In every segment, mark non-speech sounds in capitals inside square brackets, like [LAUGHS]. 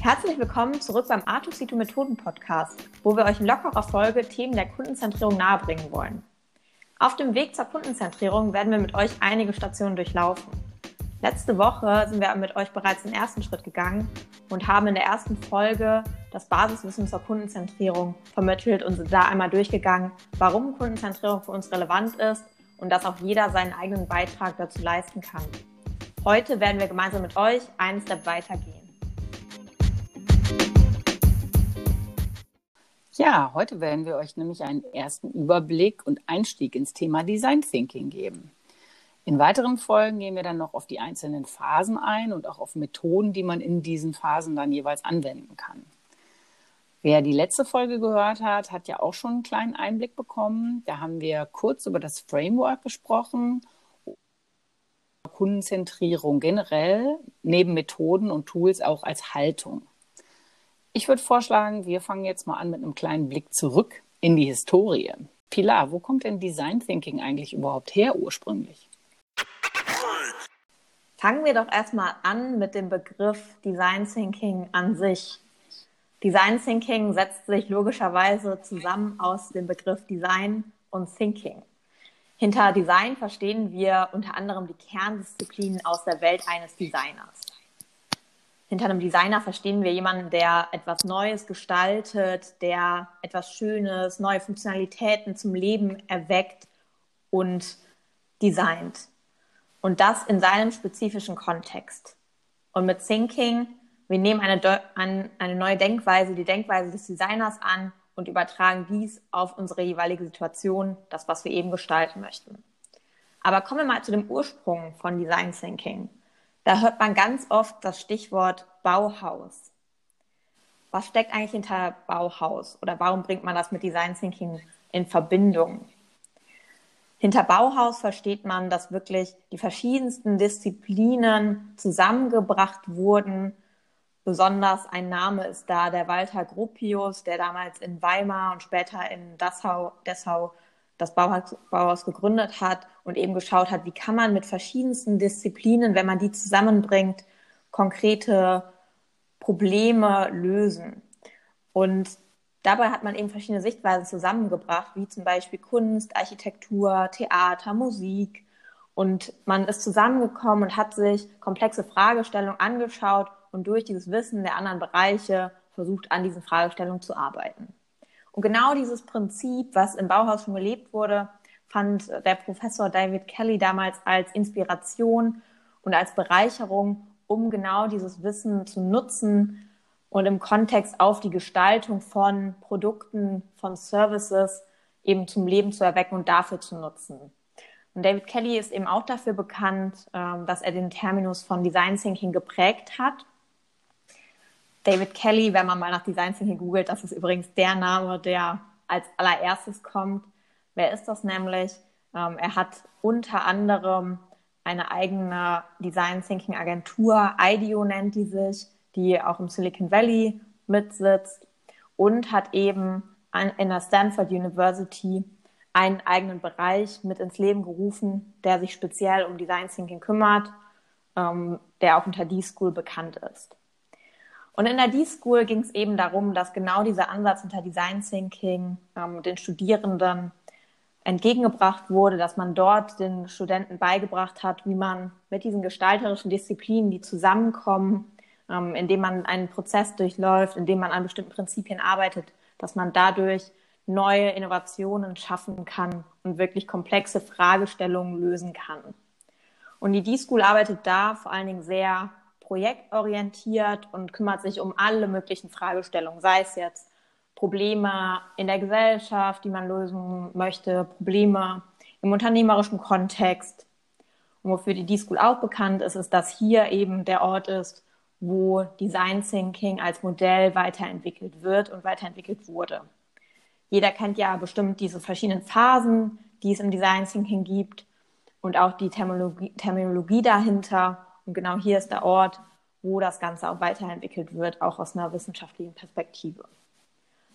Herzlich willkommen zurück beim Artuxito Methoden Podcast, wo wir euch in lockerer Folge Themen der Kundenzentrierung nahebringen wollen. Auf dem Weg zur Kundenzentrierung werden wir mit euch einige Stationen durchlaufen. Letzte Woche sind wir mit euch bereits den ersten Schritt gegangen und haben in der ersten Folge das Basiswissen zur Kundenzentrierung vermittelt und sind da einmal durchgegangen, warum Kundenzentrierung für uns relevant ist und dass auch jeder seinen eigenen Beitrag dazu leisten kann. Heute werden wir gemeinsam mit euch einen Step weitergehen. Ja, heute werden wir euch nämlich einen ersten Überblick und Einstieg ins Thema Design Thinking geben. In weiteren Folgen gehen wir dann noch auf die einzelnen Phasen ein und auch auf Methoden, die man in diesen Phasen dann jeweils anwenden kann. Wer die letzte Folge gehört hat, hat ja auch schon einen kleinen Einblick bekommen. Da haben wir kurz über das Framework gesprochen, Kundenzentrierung generell, neben Methoden und Tools auch als Haltung. Ich würde vorschlagen, wir fangen jetzt mal an mit einem kleinen Blick zurück in die Historie. Pilar, wo kommt denn Design Thinking eigentlich überhaupt her ursprünglich? Fangen wir doch erstmal an mit dem Begriff Design Thinking an sich. Design Thinking setzt sich logischerweise zusammen aus dem Begriff Design und Thinking. Hinter Design verstehen wir unter anderem die Kerndisziplinen aus der Welt eines Designers. Hinter einem Designer verstehen wir jemanden, der etwas Neues gestaltet, der etwas Schönes, neue Funktionalitäten zum Leben erweckt und designt. Und das in seinem spezifischen Kontext. Und mit Thinking, wir nehmen eine, eine neue Denkweise, die Denkweise des Designers an und übertragen dies auf unsere jeweilige Situation, das, was wir eben gestalten möchten. Aber kommen wir mal zu dem Ursprung von Design Thinking. Da hört man ganz oft das Stichwort Bauhaus. Was steckt eigentlich hinter Bauhaus oder warum bringt man das mit Design Thinking in Verbindung? Hinter Bauhaus versteht man, dass wirklich die verschiedensten Disziplinen zusammengebracht wurden. Besonders ein Name ist da der Walter Gropius, der damals in Weimar und später in Dessau, Dessau das Bauhaus, Bauhaus gegründet hat und eben geschaut hat, wie kann man mit verschiedensten Disziplinen, wenn man die zusammenbringt, konkrete Probleme lösen. Und Dabei hat man eben verschiedene Sichtweisen zusammengebracht, wie zum Beispiel Kunst, Architektur, Theater, Musik. Und man ist zusammengekommen und hat sich komplexe Fragestellungen angeschaut und durch dieses Wissen der anderen Bereiche versucht, an diesen Fragestellungen zu arbeiten. Und genau dieses Prinzip, was im Bauhaus schon gelebt wurde, fand der Professor David Kelly damals als Inspiration und als Bereicherung, um genau dieses Wissen zu nutzen, und im Kontext auf die Gestaltung von Produkten, von Services eben zum Leben zu erwecken und dafür zu nutzen. Und David Kelly ist eben auch dafür bekannt, ähm, dass er den Terminus von Design Thinking geprägt hat. David Kelly, wenn man mal nach Design Thinking googelt, das ist übrigens der Name, der als allererstes kommt. Wer ist das nämlich? Ähm, er hat unter anderem eine eigene Design Thinking Agentur, IDEO nennt die sich, die auch im Silicon Valley mitsitzt und hat eben an, in der Stanford University einen eigenen Bereich mit ins Leben gerufen, der sich speziell um Design Thinking kümmert, ähm, der auch unter D-School bekannt ist. Und in der D-School ging es eben darum, dass genau dieser Ansatz unter Design Thinking ähm, den Studierenden entgegengebracht wurde, dass man dort den Studenten beigebracht hat, wie man mit diesen gestalterischen Disziplinen, die zusammenkommen, ähm, indem man einen Prozess durchläuft, indem man an bestimmten Prinzipien arbeitet, dass man dadurch neue Innovationen schaffen kann und wirklich komplexe Fragestellungen lösen kann. Und die D-School arbeitet da vor allen Dingen sehr projektorientiert und kümmert sich um alle möglichen Fragestellungen, sei es jetzt Probleme in der Gesellschaft, die man lösen möchte, Probleme im unternehmerischen Kontext. Und wofür die D-School auch bekannt ist, ist, dass hier eben der Ort ist, wo Design Thinking als Modell weiterentwickelt wird und weiterentwickelt wurde. Jeder kennt ja bestimmt diese verschiedenen Phasen, die es im Design Thinking gibt und auch die Terminologie, Terminologie dahinter. Und genau hier ist der Ort, wo das Ganze auch weiterentwickelt wird, auch aus einer wissenschaftlichen Perspektive.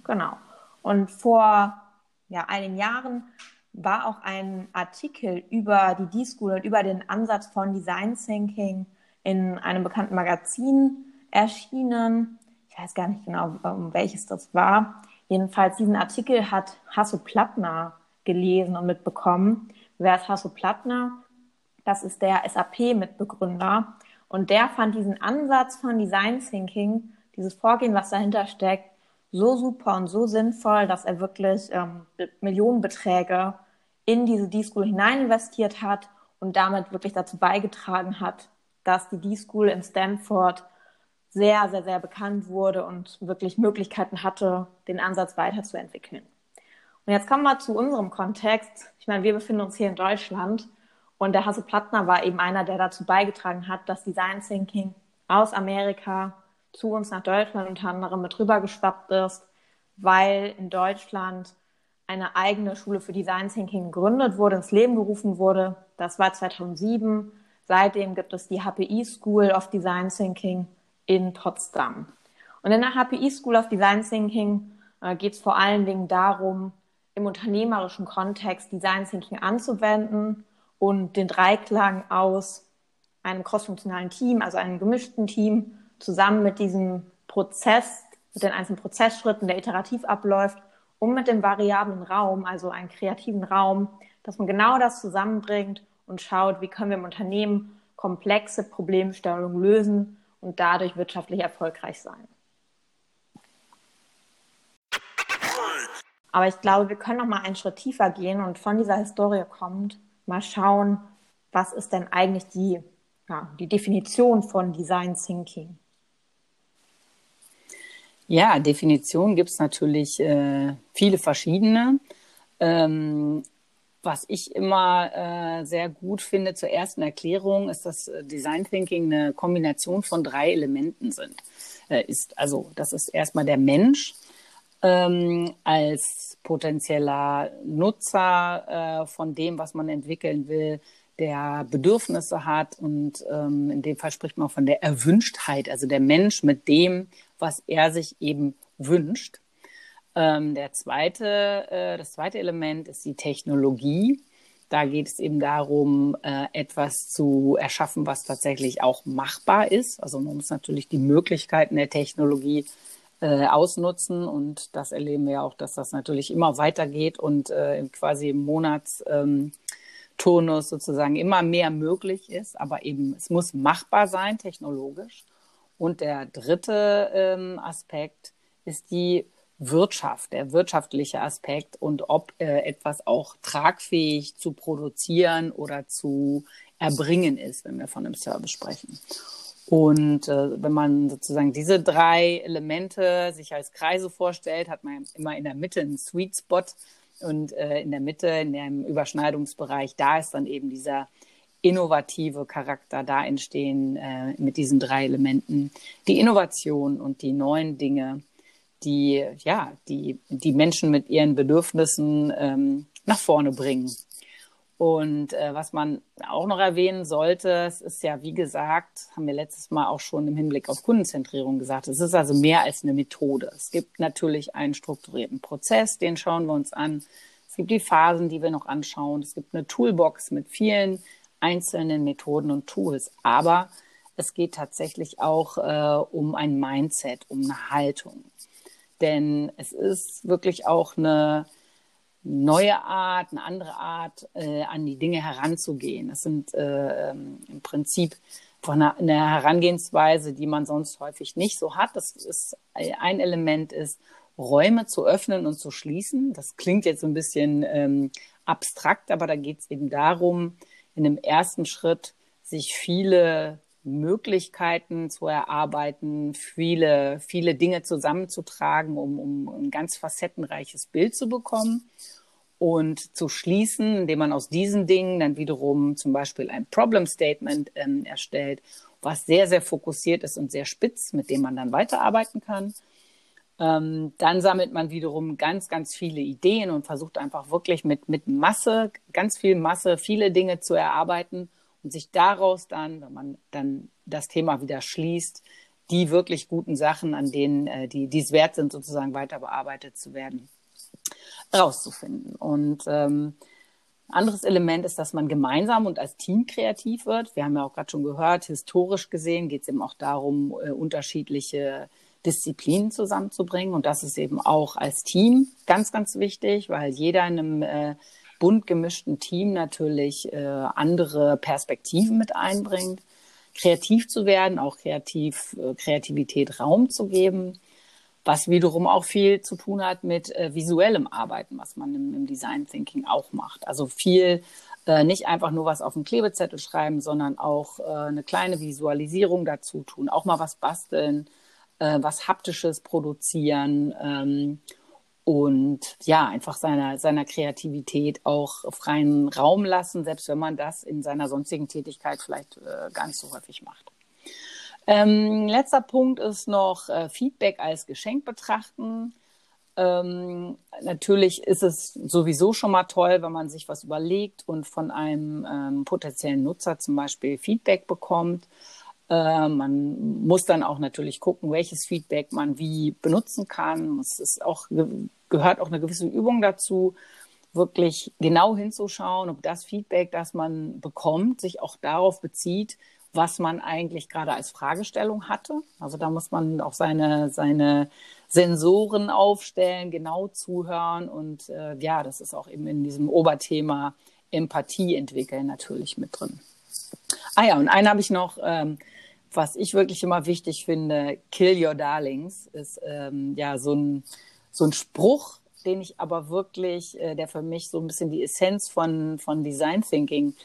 Genau. Und vor ja, einigen Jahren war auch ein Artikel über die D-School und über den Ansatz von Design Thinking in einem bekannten Magazin erschienen. ich weiß gar nicht genau, um welches das war. Jedenfalls diesen Artikel hat Hasso Plattner gelesen und mitbekommen. Wer ist Hasso Plattner? Das ist der SAP-Mitbegründer. Und der fand diesen Ansatz von Design Thinking, dieses Vorgehen, was dahinter steckt, so super und so sinnvoll, dass er wirklich ähm, Millionenbeträge in diese D-School hinein investiert hat und damit wirklich dazu beigetragen hat, dass die D-School in Stanford sehr, sehr, sehr bekannt wurde und wirklich Möglichkeiten hatte, den Ansatz weiterzuentwickeln. Und jetzt kommen wir zu unserem Kontext. Ich meine, wir befinden uns hier in Deutschland und der Hasse Plattner war eben einer, der dazu beigetragen hat, dass Design Thinking aus Amerika zu uns nach Deutschland unter anderem mit rübergeschwappt ist, weil in Deutschland eine eigene Schule für Design Thinking gegründet wurde, ins Leben gerufen wurde. Das war 2007. Seitdem gibt es die HPI School of Design Thinking in Potsdam. Und in der HPI School of Design Thinking äh, geht es vor allen Dingen darum, im unternehmerischen Kontext Design Thinking anzuwenden und den Dreiklang aus einem crossfunktionalen Team, also einem gemischten Team, zusammen mit diesem Prozess, mit den einzelnen Prozessschritten, der iterativ abläuft, und mit dem variablen Raum, also einen kreativen Raum, dass man genau das zusammenbringt und schaut, wie können wir im Unternehmen komplexe Problemstellungen lösen und dadurch wirtschaftlich erfolgreich sein. Aber ich glaube, wir können noch mal einen Schritt tiefer gehen und von dieser Historie kommt, mal schauen, was ist denn eigentlich die, ja, die Definition von Design Thinking? Ja, Definitionen gibt es natürlich äh, viele verschiedene. Ähm, was ich immer äh, sehr gut finde zur ersten Erklärung, ist, dass äh, Design Thinking eine Kombination von drei Elementen sind. Äh, ist also, das ist erstmal der Mensch ähm, als potenzieller Nutzer äh, von dem, was man entwickeln will, der Bedürfnisse hat und ähm, in dem Fall spricht man von der Erwünschtheit, also der Mensch mit dem, was er sich eben wünscht. Ähm, der zweite, äh, das zweite Element ist die Technologie. Da geht es eben darum, äh, etwas zu erschaffen, was tatsächlich auch machbar ist. Also man muss natürlich die Möglichkeiten der Technologie äh, ausnutzen und das erleben wir auch, dass das natürlich immer weitergeht und äh, quasi im Monatsturnus ähm, sozusagen immer mehr möglich ist. Aber eben es muss machbar sein technologisch. Und der dritte ähm, Aspekt ist die Wirtschaft, der wirtschaftliche Aspekt und ob äh, etwas auch tragfähig zu produzieren oder zu erbringen ist, wenn wir von einem Service sprechen. Und äh, wenn man sozusagen diese drei Elemente sich als Kreise vorstellt, hat man immer in der Mitte einen Sweet Spot und äh, in der Mitte, in dem Überschneidungsbereich, da ist dann eben dieser innovative Charakter, da entstehen äh, mit diesen drei Elementen die Innovation und die neuen Dinge, die ja die die Menschen mit ihren Bedürfnissen ähm, nach vorne bringen. Und äh, was man auch noch erwähnen sollte, es ist ja, wie gesagt, haben wir letztes Mal auch schon im Hinblick auf Kundenzentrierung gesagt, es ist also mehr als eine Methode. Es gibt natürlich einen strukturierten Prozess, den schauen wir uns an. Es gibt die Phasen, die wir noch anschauen. Es gibt eine Toolbox mit vielen einzelnen Methoden und Tools. Aber es geht tatsächlich auch äh, um ein Mindset, um eine Haltung. Denn es ist wirklich auch eine neue Art, eine andere Art, äh, an die Dinge heranzugehen. Das sind äh, ähm, im Prinzip von einer, eine Herangehensweise, die man sonst häufig nicht so hat. Das ist ein Element ist, Räume zu öffnen und zu schließen. Das klingt jetzt ein bisschen ähm, abstrakt, aber da geht es eben darum, in dem ersten Schritt sich viele Möglichkeiten zu erarbeiten, viele, viele Dinge zusammenzutragen, um, um ein ganz facettenreiches Bild zu bekommen und zu schließen, indem man aus diesen Dingen dann wiederum zum Beispiel ein Problem Statement ähm, erstellt, was sehr, sehr fokussiert ist und sehr spitz, mit dem man dann weiterarbeiten kann. Ähm, dann sammelt man wiederum ganz, ganz viele Ideen und versucht einfach wirklich mit, mit Masse, ganz viel Masse, viele Dinge zu erarbeiten und sich daraus dann, wenn man dann das Thema wieder schließt, die wirklich guten Sachen, an denen äh, die, es wert sind, sozusagen weiter bearbeitet zu werden, rauszufinden. Und ähm, anderes Element ist, dass man gemeinsam und als Team kreativ wird. Wir haben ja auch gerade schon gehört, historisch gesehen geht es eben auch darum, äh, unterschiedliche Disziplinen zusammenzubringen. Und das ist eben auch als Team ganz, ganz wichtig, weil jeder in einem äh, bunt gemischten Team natürlich äh, andere Perspektiven mit einbringt. Kreativ zu werden, auch kreativ, äh, Kreativität Raum zu geben, was wiederum auch viel zu tun hat mit äh, visuellem Arbeiten, was man im, im Design Thinking auch macht. Also viel äh, nicht einfach nur was auf den Klebezettel schreiben, sondern auch äh, eine kleine Visualisierung dazu tun, auch mal was basteln, äh, was Haptisches produzieren ähm, und ja, einfach seiner, seiner Kreativität auch freien Raum lassen, selbst wenn man das in seiner sonstigen Tätigkeit vielleicht äh, gar nicht so häufig macht. Ähm, letzter Punkt ist noch äh, Feedback als Geschenk betrachten. Ähm, natürlich ist es sowieso schon mal toll, wenn man sich was überlegt und von einem ähm, potenziellen Nutzer zum Beispiel Feedback bekommt. Äh, man muss dann auch natürlich gucken, welches Feedback man wie benutzen kann. Es ist auch, gehört auch eine gewisse Übung dazu, wirklich genau hinzuschauen, ob das Feedback, das man bekommt, sich auch darauf bezieht, was man eigentlich gerade als Fragestellung hatte. Also da muss man auch seine, seine Sensoren aufstellen, genau zuhören und äh, ja, das ist auch eben in diesem Oberthema Empathie entwickeln natürlich mit drin. Ah ja, und einen habe ich noch, ähm, was ich wirklich immer wichtig finde, Kill Your Darlings, ist ähm, ja so ein, so ein Spruch, den ich aber wirklich, äh, der für mich so ein bisschen die Essenz von, von Design Thinking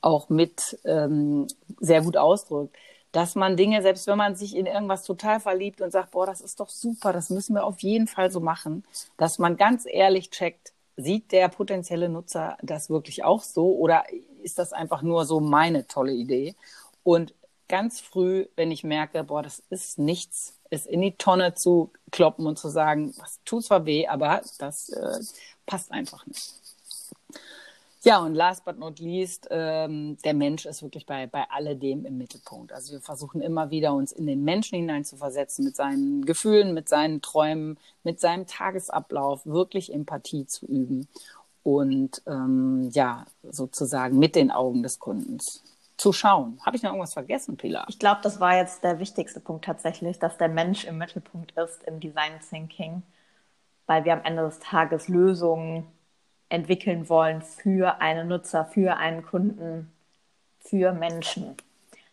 auch mit ähm, sehr gut ausdrückt, dass man Dinge, selbst wenn man sich in irgendwas total verliebt und sagt, boah, das ist doch super, das müssen wir auf jeden Fall so machen, dass man ganz ehrlich checkt, sieht der potenzielle Nutzer das wirklich auch so oder ist das einfach nur so meine tolle Idee? Und ganz früh, wenn ich merke, boah, das ist nichts, es in die Tonne zu kloppen und zu sagen, was tut zwar weh, aber das äh, passt einfach nicht. Ja, und last but not least, ähm, der Mensch ist wirklich bei, bei alledem im Mittelpunkt. Also wir versuchen immer wieder, uns in den Menschen hineinzuversetzen, mit seinen Gefühlen, mit seinen Träumen, mit seinem Tagesablauf, wirklich Empathie zu üben und ähm, ja, sozusagen mit den Augen des Kundens zu schauen. Habe ich noch irgendwas vergessen, Pilar? Ich glaube, das war jetzt der wichtigste Punkt tatsächlich, dass der Mensch im Mittelpunkt ist im Design Thinking, weil wir am Ende des Tages Lösungen entwickeln wollen für einen Nutzer, für einen Kunden, für Menschen.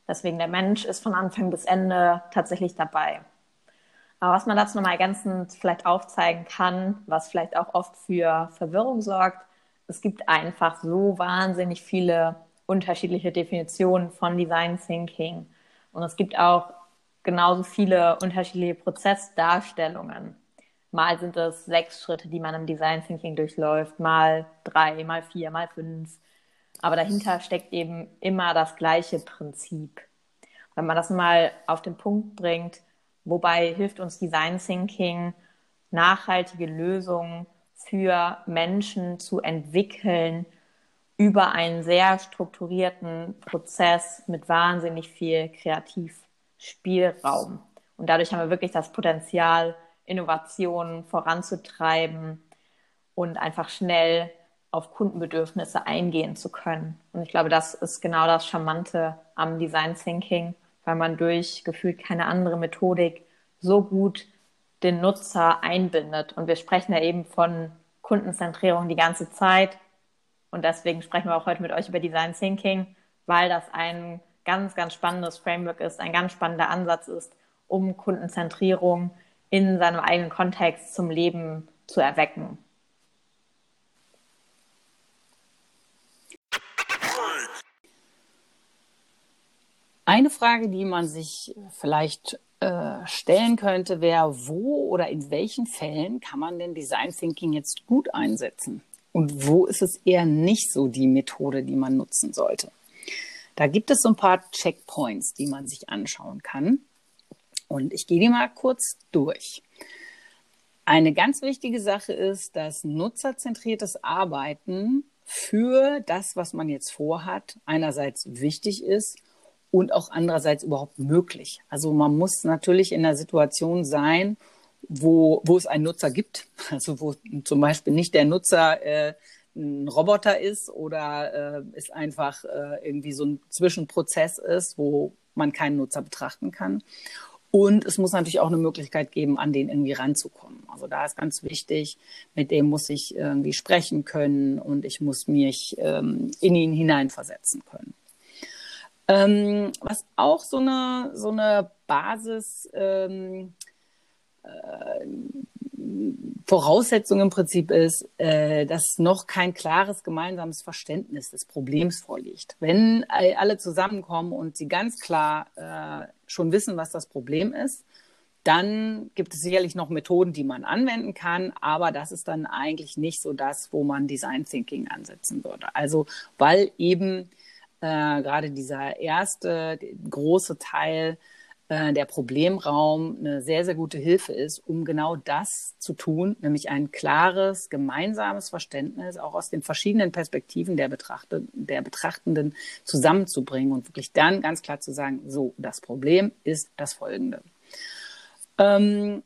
Deswegen der Mensch ist von Anfang bis Ende tatsächlich dabei. Aber was man dazu nochmal ergänzend vielleicht aufzeigen kann, was vielleicht auch oft für Verwirrung sorgt, es gibt einfach so wahnsinnig viele unterschiedliche Definitionen von Design Thinking. Und es gibt auch genauso viele unterschiedliche Prozessdarstellungen. Mal sind es sechs Schritte, die man im Design Thinking durchläuft, mal drei, mal vier, mal fünf. Aber dahinter steckt eben immer das gleiche Prinzip. Wenn man das mal auf den Punkt bringt, wobei hilft uns Design Thinking, nachhaltige Lösungen für Menschen zu entwickeln über einen sehr strukturierten Prozess mit wahnsinnig viel Kreativspielraum. Und dadurch haben wir wirklich das Potenzial, Innovationen voranzutreiben und einfach schnell auf Kundenbedürfnisse eingehen zu können. Und ich glaube, das ist genau das Charmante am Design Thinking, weil man durch gefühlt keine andere Methodik so gut den Nutzer einbindet. Und wir sprechen ja eben von Kundenzentrierung die ganze Zeit. Und deswegen sprechen wir auch heute mit euch über Design Thinking, weil das ein ganz, ganz spannendes Framework ist, ein ganz spannender Ansatz ist, um Kundenzentrierung in seinem eigenen Kontext zum Leben zu erwecken. Eine Frage, die man sich vielleicht äh, stellen könnte, wäre, wo oder in welchen Fällen kann man denn Design Thinking jetzt gut einsetzen? Und wo ist es eher nicht so die Methode, die man nutzen sollte? Da gibt es so ein paar Checkpoints, die man sich anschauen kann. Und ich gehe die mal kurz durch. Eine ganz wichtige Sache ist, dass nutzerzentriertes Arbeiten für das, was man jetzt vorhat, einerseits wichtig ist und auch andererseits überhaupt möglich. Also man muss natürlich in einer Situation sein, wo, wo es einen Nutzer gibt, [LAUGHS] also wo zum Beispiel nicht der Nutzer äh, ein Roboter ist oder äh, es einfach äh, irgendwie so ein Zwischenprozess ist, wo man keinen Nutzer betrachten kann. Und es muss natürlich auch eine Möglichkeit geben, an den irgendwie ranzukommen. Also da ist ganz wichtig, mit dem muss ich irgendwie sprechen können und ich muss mich ähm, in ihn hineinversetzen können. Ähm, was auch so eine, so eine Basis ähm, äh, Voraussetzung im Prinzip ist, äh, dass noch kein klares gemeinsames Verständnis des Problems vorliegt. Wenn alle zusammenkommen und sie ganz klar äh, schon wissen, was das Problem ist, dann gibt es sicherlich noch Methoden, die man anwenden kann, aber das ist dann eigentlich nicht so das, wo man Design Thinking ansetzen würde. Also weil eben äh, gerade dieser erste große Teil äh, der Problemraum eine sehr, sehr gute Hilfe ist, um genau das zu tun, nämlich ein klares, gemeinsames Verständnis auch aus den verschiedenen Perspektiven der, Betrachter, der Betrachtenden zusammenzubringen und wirklich dann ganz klar zu sagen, so, das Problem ist das folgende. Ähm,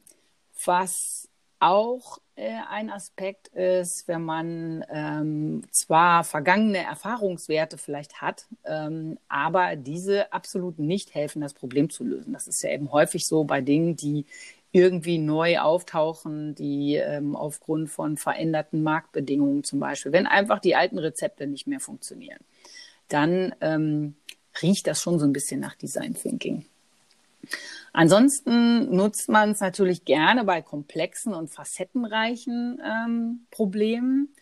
was auch ein Aspekt ist, wenn man ähm, zwar vergangene Erfahrungswerte vielleicht hat, ähm, aber diese absolut nicht helfen, das Problem zu lösen. Das ist ja eben häufig so bei Dingen, die irgendwie neu auftauchen, die ähm, aufgrund von veränderten Marktbedingungen zum Beispiel, wenn einfach die alten Rezepte nicht mehr funktionieren, dann ähm, riecht das schon so ein bisschen nach Design Thinking. Ansonsten nutzt man es natürlich gerne bei komplexen und facettenreichen ähm, Problemen.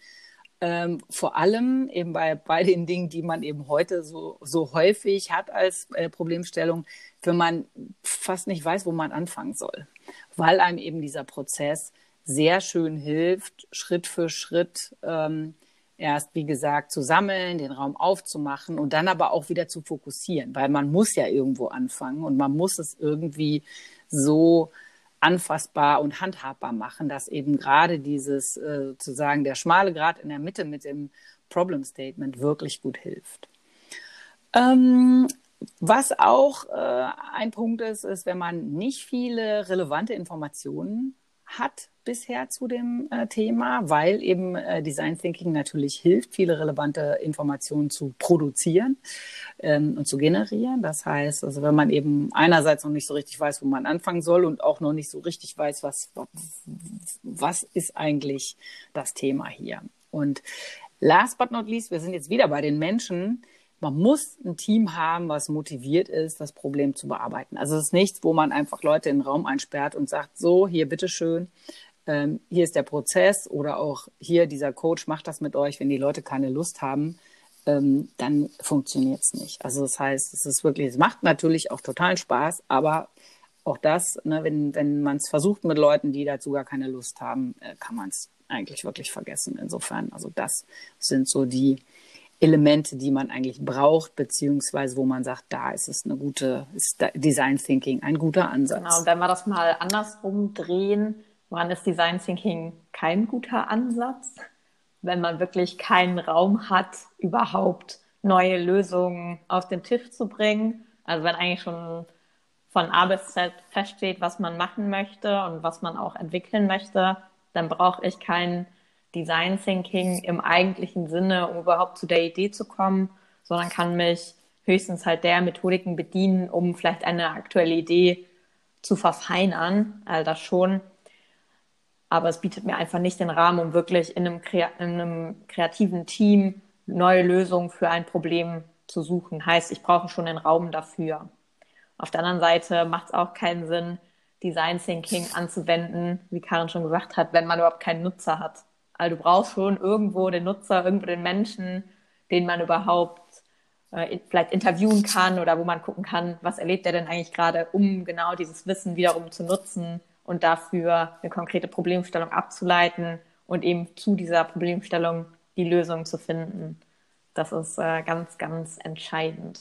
Ähm, vor allem eben bei, bei den Dingen, die man eben heute so, so häufig hat als äh, Problemstellung, wenn man fast nicht weiß, wo man anfangen soll, weil einem eben dieser Prozess sehr schön hilft, Schritt für Schritt ähm, erst, wie gesagt, zu sammeln, den Raum aufzumachen und dann aber auch wieder zu fokussieren, weil man muss ja irgendwo anfangen und man muss es irgendwie so anfassbar und handhabbar machen, dass eben gerade dieses äh, sozusagen der schmale Grad in der Mitte mit dem Problem Statement wirklich gut hilft. Ähm, was auch äh, ein Punkt ist, ist, wenn man nicht viele relevante Informationen hat bisher zu dem äh, Thema, weil eben äh, Design Thinking natürlich hilft, viele relevante Informationen zu produzieren ähm, und zu generieren. Das heißt, also wenn man eben einerseits noch nicht so richtig weiß, wo man anfangen soll und auch noch nicht so richtig weiß, was, was ist eigentlich das Thema hier. Und last but not least, wir sind jetzt wieder bei den Menschen, man muss ein Team haben, was motiviert ist, das Problem zu bearbeiten. Also es ist nichts, wo man einfach Leute in den Raum einsperrt und sagt, so, hier bitteschön, ähm, hier ist der Prozess oder auch hier, dieser Coach macht das mit euch, wenn die Leute keine Lust haben, ähm, dann funktioniert es nicht. Also das heißt, es ist wirklich, es macht natürlich auch totalen Spaß, aber auch das, ne, wenn, wenn man es versucht mit Leuten, die dazu gar keine Lust haben, äh, kann man es eigentlich wirklich vergessen. Insofern, also das sind so die, Elemente, die man eigentlich braucht, beziehungsweise wo man sagt, da ist es eine gute, ist Design Thinking ein guter Ansatz. Genau, und wenn wir das mal andersrum drehen, wann ist Design Thinking kein guter Ansatz? Wenn man wirklich keinen Raum hat, überhaupt neue Lösungen auf den Tisch zu bringen. Also wenn eigentlich schon von A bis Z feststeht, was man machen möchte und was man auch entwickeln möchte, dann brauche ich keinen Design Thinking im eigentlichen Sinne, um überhaupt zu der Idee zu kommen, sondern kann mich höchstens halt der Methodiken bedienen, um vielleicht eine aktuelle Idee zu verfeinern. Also das schon. Aber es bietet mir einfach nicht den Rahmen, um wirklich in einem, in einem kreativen Team neue Lösungen für ein Problem zu suchen. Heißt, ich brauche schon den Raum dafür. Auf der anderen Seite macht es auch keinen Sinn, Design Thinking anzuwenden, wie Karin schon gesagt hat, wenn man überhaupt keinen Nutzer hat. Also du brauchst schon irgendwo den Nutzer, irgendwo den Menschen, den man überhaupt äh, vielleicht interviewen kann oder wo man gucken kann, was erlebt er denn eigentlich gerade, um genau dieses Wissen wiederum zu nutzen und dafür eine konkrete Problemstellung abzuleiten und eben zu dieser Problemstellung die Lösung zu finden. Das ist äh, ganz, ganz entscheidend.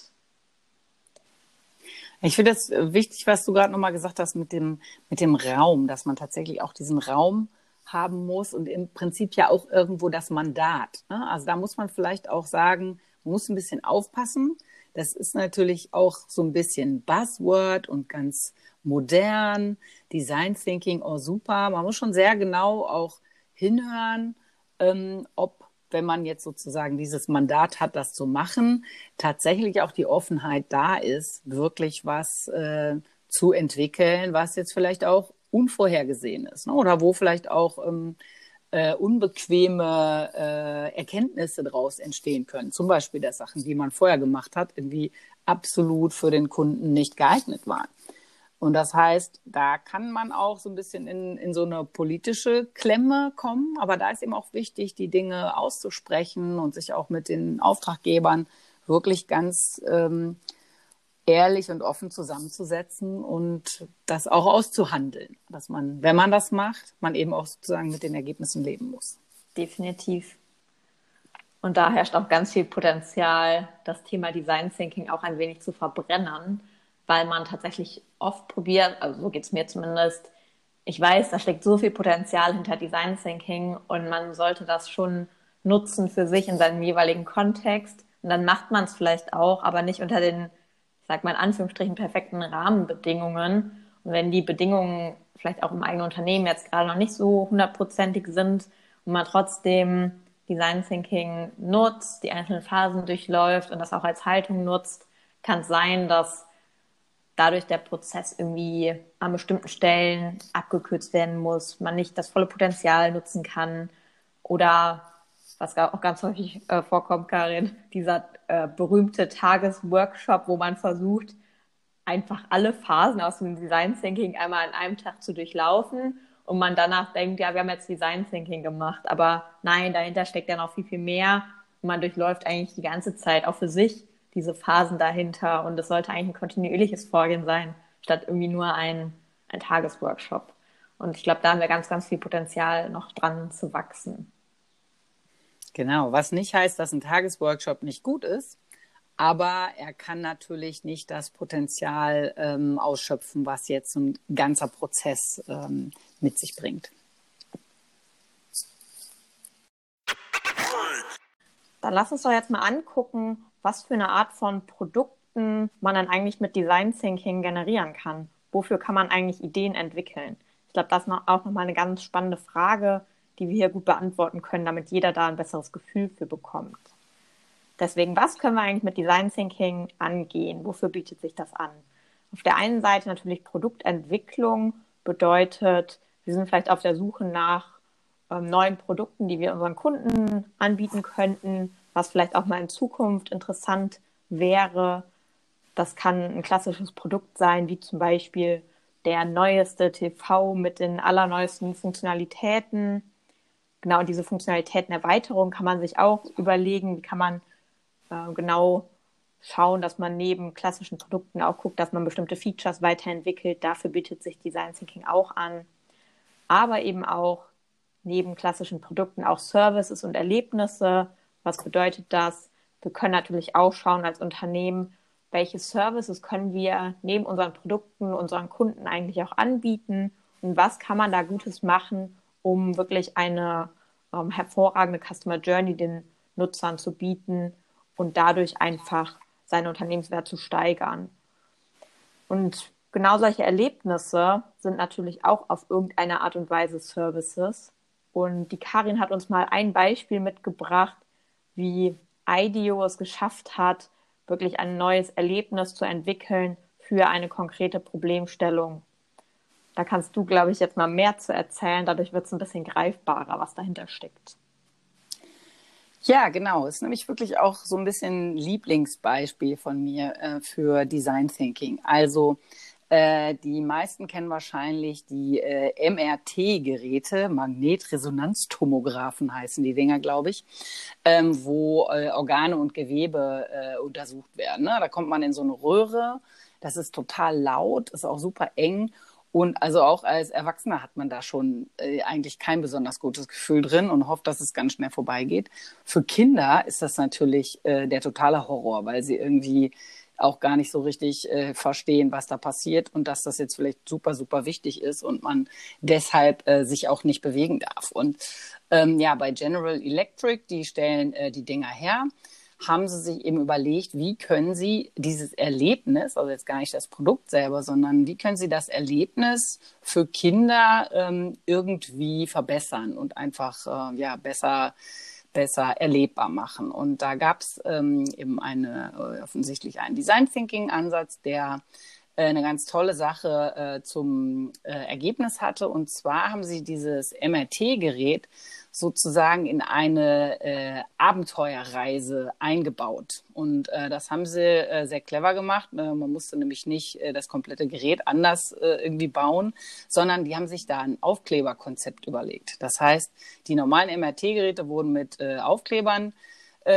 Ich finde es wichtig, was du gerade nochmal gesagt hast mit dem, mit dem Raum, dass man tatsächlich auch diesen Raum haben muss und im Prinzip ja auch irgendwo das Mandat. Ne? Also da muss man vielleicht auch sagen, man muss ein bisschen aufpassen. Das ist natürlich auch so ein bisschen Buzzword und ganz modern, Design Thinking, oh super. Man muss schon sehr genau auch hinhören, ähm, ob, wenn man jetzt sozusagen dieses Mandat hat, das zu machen, tatsächlich auch die Offenheit da ist, wirklich was äh, zu entwickeln, was jetzt vielleicht auch unvorhergesehen ist ne? oder wo vielleicht auch ähm, äh, unbequeme äh, Erkenntnisse daraus entstehen können. Zum Beispiel der Sachen, die man vorher gemacht hat, irgendwie absolut für den Kunden nicht geeignet waren. Und das heißt, da kann man auch so ein bisschen in, in so eine politische Klemme kommen. Aber da ist eben auch wichtig, die Dinge auszusprechen und sich auch mit den Auftraggebern wirklich ganz ähm, ehrlich und offen zusammenzusetzen und das auch auszuhandeln. Dass man, wenn man das macht, man eben auch sozusagen mit den Ergebnissen leben muss. Definitiv. Und da herrscht auch ganz viel Potenzial, das Thema Design Thinking auch ein wenig zu verbrennen weil man tatsächlich oft probiert, also so geht es mir zumindest, ich weiß, da steckt so viel Potenzial hinter Design Thinking und man sollte das schon nutzen für sich in seinem jeweiligen Kontext. Und dann macht man es vielleicht auch, aber nicht unter den, ich sag mal in Anführungsstrichen, perfekten Rahmenbedingungen. Und wenn die Bedingungen vielleicht auch im eigenen Unternehmen jetzt gerade noch nicht so hundertprozentig sind und man trotzdem Design Thinking nutzt, die einzelnen Phasen durchläuft und das auch als Haltung nutzt, kann es sein, dass dadurch der Prozess irgendwie an bestimmten Stellen abgekürzt werden muss, man nicht das volle Potenzial nutzen kann oder was auch ganz häufig äh, vorkommt, Karin, dieser äh, berühmte Tagesworkshop, wo man versucht, einfach alle Phasen aus dem Design Thinking einmal an einem Tag zu durchlaufen und man danach denkt, ja, wir haben jetzt Design Thinking gemacht, aber nein, dahinter steckt ja noch viel, viel mehr und man durchläuft eigentlich die ganze Zeit auch für sich diese Phasen dahinter und es sollte eigentlich ein kontinuierliches Vorgehen sein, statt irgendwie nur ein, ein Tagesworkshop. Und ich glaube, da haben wir ganz, ganz viel Potenzial noch dran zu wachsen. Genau, was nicht heißt, dass ein Tagesworkshop nicht gut ist, aber er kann natürlich nicht das Potenzial ähm, ausschöpfen, was jetzt ein ganzer Prozess ähm, mit sich bringt. Dann lass uns doch jetzt mal angucken, was für eine Art von Produkten man dann eigentlich mit Design Thinking generieren kann. Wofür kann man eigentlich Ideen entwickeln? Ich glaube, das ist auch nochmal eine ganz spannende Frage, die wir hier gut beantworten können, damit jeder da ein besseres Gefühl für bekommt. Deswegen, was können wir eigentlich mit Design Thinking angehen? Wofür bietet sich das an? Auf der einen Seite natürlich Produktentwicklung bedeutet, wir sind vielleicht auf der Suche nach ähm, neuen Produkten, die wir unseren Kunden anbieten könnten was vielleicht auch mal in Zukunft interessant wäre. Das kann ein klassisches Produkt sein, wie zum Beispiel der neueste TV mit den allerneuesten Funktionalitäten. Genau diese Funktionalitätenerweiterung kann man sich auch überlegen, wie kann man äh, genau schauen, dass man neben klassischen Produkten auch guckt, dass man bestimmte Features weiterentwickelt. Dafür bietet sich Design Thinking auch an. Aber eben auch neben klassischen Produkten auch Services und Erlebnisse, was bedeutet das? Wir können natürlich auch schauen als Unternehmen, welche Services können wir neben unseren Produkten unseren Kunden eigentlich auch anbieten und was kann man da Gutes machen, um wirklich eine ähm, hervorragende Customer Journey den Nutzern zu bieten und dadurch einfach seinen Unternehmenswert zu steigern. Und genau solche Erlebnisse sind natürlich auch auf irgendeine Art und Weise Services. Und die Karin hat uns mal ein Beispiel mitgebracht, wie IDEO es geschafft hat, wirklich ein neues Erlebnis zu entwickeln für eine konkrete Problemstellung. Da kannst du, glaube ich, jetzt mal mehr zu erzählen. Dadurch wird es ein bisschen greifbarer, was dahinter steckt. Ja, genau. Ist nämlich wirklich auch so ein bisschen Lieblingsbeispiel von mir äh, für Design Thinking. Also äh, die meisten kennen wahrscheinlich die äh, MRT-Geräte, Magnetresonanztomographen heißen die Dinger, glaube ich, ähm, wo äh, Organe und Gewebe äh, untersucht werden. Ne? Da kommt man in so eine Röhre, das ist total laut, ist auch super eng. Und also auch als Erwachsener hat man da schon äh, eigentlich kein besonders gutes Gefühl drin und hofft, dass es ganz schnell vorbeigeht. Für Kinder ist das natürlich äh, der totale Horror, weil sie irgendwie auch gar nicht so richtig äh, verstehen, was da passiert und dass das jetzt vielleicht super, super wichtig ist und man deshalb äh, sich auch nicht bewegen darf. Und ähm, ja, bei General Electric, die stellen äh, die Dinger her, haben sie sich eben überlegt, wie können sie dieses Erlebnis, also jetzt gar nicht das Produkt selber, sondern wie können sie das Erlebnis für Kinder ähm, irgendwie verbessern und einfach äh, ja besser besser erlebbar machen. Und da gab es ähm, eben eine, äh, offensichtlich einen Design Thinking Ansatz, der eine ganz tolle Sache äh, zum äh, Ergebnis hatte. Und zwar haben sie dieses MRT-Gerät sozusagen in eine äh, Abenteuerreise eingebaut. Und äh, das haben sie äh, sehr clever gemacht. Äh, man musste nämlich nicht äh, das komplette Gerät anders äh, irgendwie bauen, sondern die haben sich da ein Aufkleberkonzept überlegt. Das heißt, die normalen MRT-Geräte wurden mit äh, Aufklebern äh,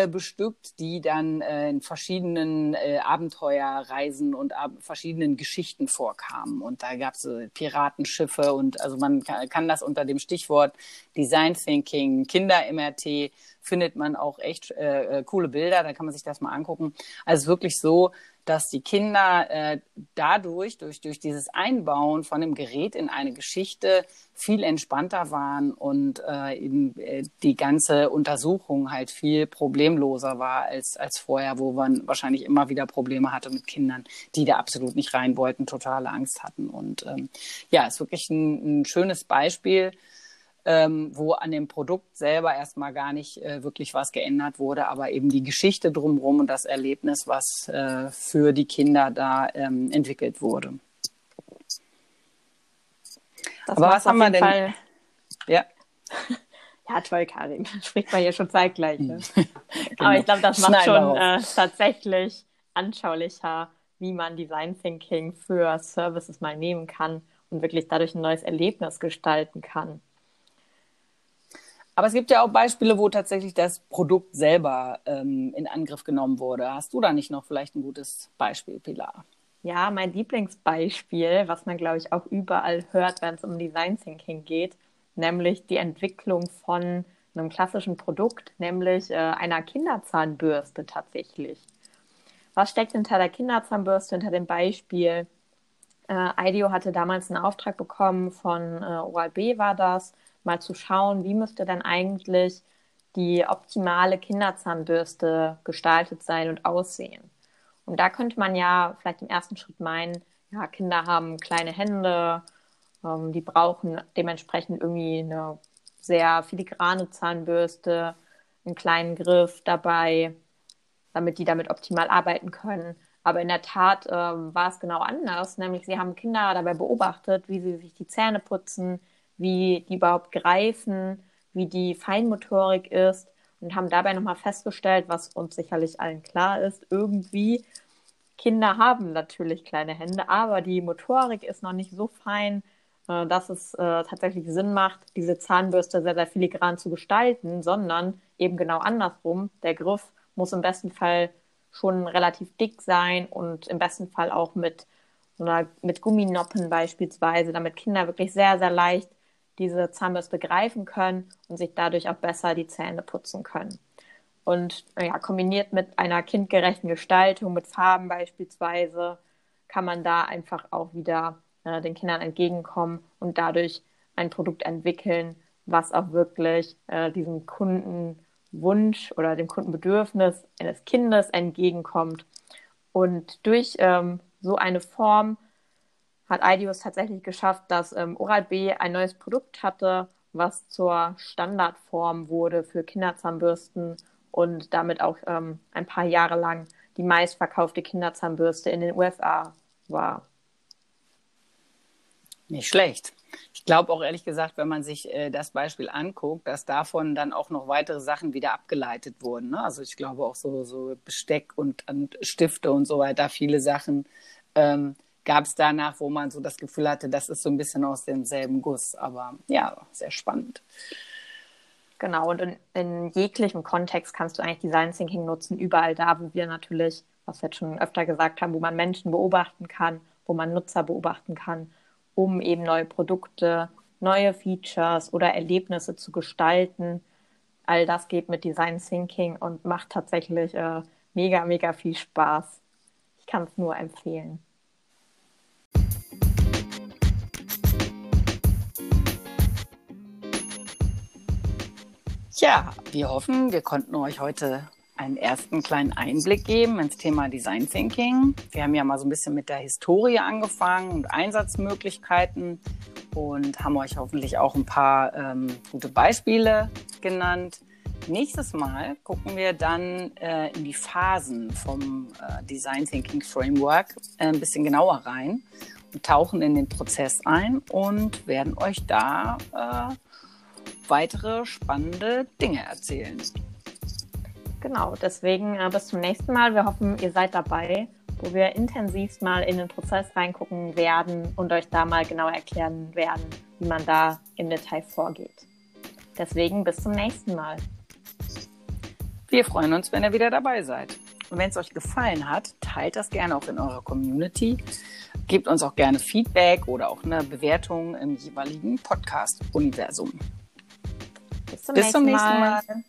bestückt, die dann äh, in verschiedenen äh, Abenteuerreisen und ab verschiedenen Geschichten vorkamen. Und da gab es äh, Piratenschiffe und also man kann, kann das unter dem Stichwort Design Thinking, Kinder-MRT findet man auch echt äh, äh, coole Bilder, da kann man sich das mal angucken. Also wirklich so, dass die Kinder äh, dadurch, durch, durch dieses Einbauen von dem Gerät in eine Geschichte viel entspannter waren und äh, eben, äh, die ganze Untersuchung halt viel problemloser war als, als vorher, wo man wahrscheinlich immer wieder Probleme hatte mit Kindern, die da absolut nicht rein wollten, totale Angst hatten. Und ähm, ja, ist wirklich ein, ein schönes Beispiel ähm, wo an dem Produkt selber erstmal gar nicht äh, wirklich was geändert wurde, aber eben die Geschichte drumherum und das Erlebnis, was äh, für die Kinder da ähm, entwickelt wurde. Das aber was haben wir denn? Fall... Ja. [LAUGHS] Ja, toll, Karin. [LAUGHS] Spricht man hier schon zeitgleich. Ne? [LAUGHS] genau. Aber ich glaube, das macht schon äh, tatsächlich anschaulicher, wie man Design Thinking für Services mal nehmen kann und wirklich dadurch ein neues Erlebnis gestalten kann. Aber es gibt ja auch Beispiele, wo tatsächlich das Produkt selber ähm, in Angriff genommen wurde. Hast du da nicht noch vielleicht ein gutes Beispiel, Pilar? Ja, mein Lieblingsbeispiel, was man, glaube ich, auch überall hört, wenn es um Design Thinking geht, nämlich die Entwicklung von einem klassischen Produkt, nämlich äh, einer Kinderzahnbürste tatsächlich. Was steckt hinter der Kinderzahnbürste, hinter dem Beispiel? Äh, IDEO hatte damals einen Auftrag bekommen von äh, ORB, war das, mal zu schauen, wie müsste denn eigentlich die optimale Kinderzahnbürste gestaltet sein und aussehen. Und da könnte man ja vielleicht im ersten Schritt meinen, ja, Kinder haben kleine Hände, ähm, die brauchen dementsprechend irgendwie eine sehr filigrane Zahnbürste, einen kleinen Griff dabei, damit die damit optimal arbeiten können. Aber in der Tat äh, war es genau anders, nämlich sie haben Kinder dabei beobachtet, wie sie sich die Zähne putzen, wie die überhaupt greifen, wie die Feinmotorik ist und haben dabei nochmal festgestellt, was uns sicherlich allen klar ist, irgendwie Kinder haben natürlich kleine Hände, aber die Motorik ist noch nicht so fein, äh, dass es äh, tatsächlich Sinn macht, diese Zahnbürste sehr, sehr filigran zu gestalten, sondern eben genau andersrum. Der Griff muss im besten Fall schon relativ dick sein und im besten Fall auch mit, mit Gumminoppen beispielsweise, damit Kinder wirklich sehr, sehr leicht diese Zahnbürste greifen können und sich dadurch auch besser die Zähne putzen können. Und ja, kombiniert mit einer kindgerechten Gestaltung, mit Farben beispielsweise, kann man da einfach auch wieder äh, den Kindern entgegenkommen und dadurch ein Produkt entwickeln, was auch wirklich äh, diesem Kundenwunsch oder dem Kundenbedürfnis eines Kindes entgegenkommt. Und durch ähm, so eine Form hat IDEOS tatsächlich geschafft, dass ähm, Oral-B ein neues Produkt hatte, was zur Standardform wurde für Kinderzahnbürsten und damit auch ähm, ein paar Jahre lang die meistverkaufte Kinderzahnbürste in den USA war. Nicht schlecht. Ich glaube auch ehrlich gesagt, wenn man sich äh, das Beispiel anguckt, dass davon dann auch noch weitere Sachen wieder abgeleitet wurden. Ne? Also ich glaube auch so, so Besteck und, und Stifte und so weiter, viele Sachen. Ähm, gab es danach, wo man so das Gefühl hatte, das ist so ein bisschen aus demselben Guss. Aber ja, sehr spannend. Genau, und in, in jeglichem Kontext kannst du eigentlich Design Thinking nutzen, überall da, wo wir natürlich, was wir jetzt schon öfter gesagt haben, wo man Menschen beobachten kann, wo man Nutzer beobachten kann, um eben neue Produkte, neue Features oder Erlebnisse zu gestalten. All das geht mit Design Thinking und macht tatsächlich äh, mega, mega viel Spaß. Ich kann es nur empfehlen. Ja, wir hoffen, wir konnten euch heute einen ersten kleinen Einblick geben ins Thema Design Thinking. Wir haben ja mal so ein bisschen mit der Historie angefangen und Einsatzmöglichkeiten und haben euch hoffentlich auch ein paar ähm, gute Beispiele genannt. Nächstes Mal gucken wir dann äh, in die Phasen vom äh, Design Thinking Framework äh, ein bisschen genauer rein und tauchen in den Prozess ein und werden euch da äh, weitere spannende Dinge erzählen. Genau, deswegen äh, bis zum nächsten Mal. Wir hoffen, ihr seid dabei, wo wir intensivst mal in den Prozess reingucken werden und euch da mal genau erklären werden, wie man da im Detail vorgeht. Deswegen bis zum nächsten Mal. Wir freuen uns, wenn ihr wieder dabei seid. Und wenn es euch gefallen hat, teilt das gerne auch in eurer Community. Gebt uns auch gerne Feedback oder auch eine Bewertung im jeweiligen Podcast-Universum. Bis zum, Bis nächsten, zum nächsten Mal. Mal.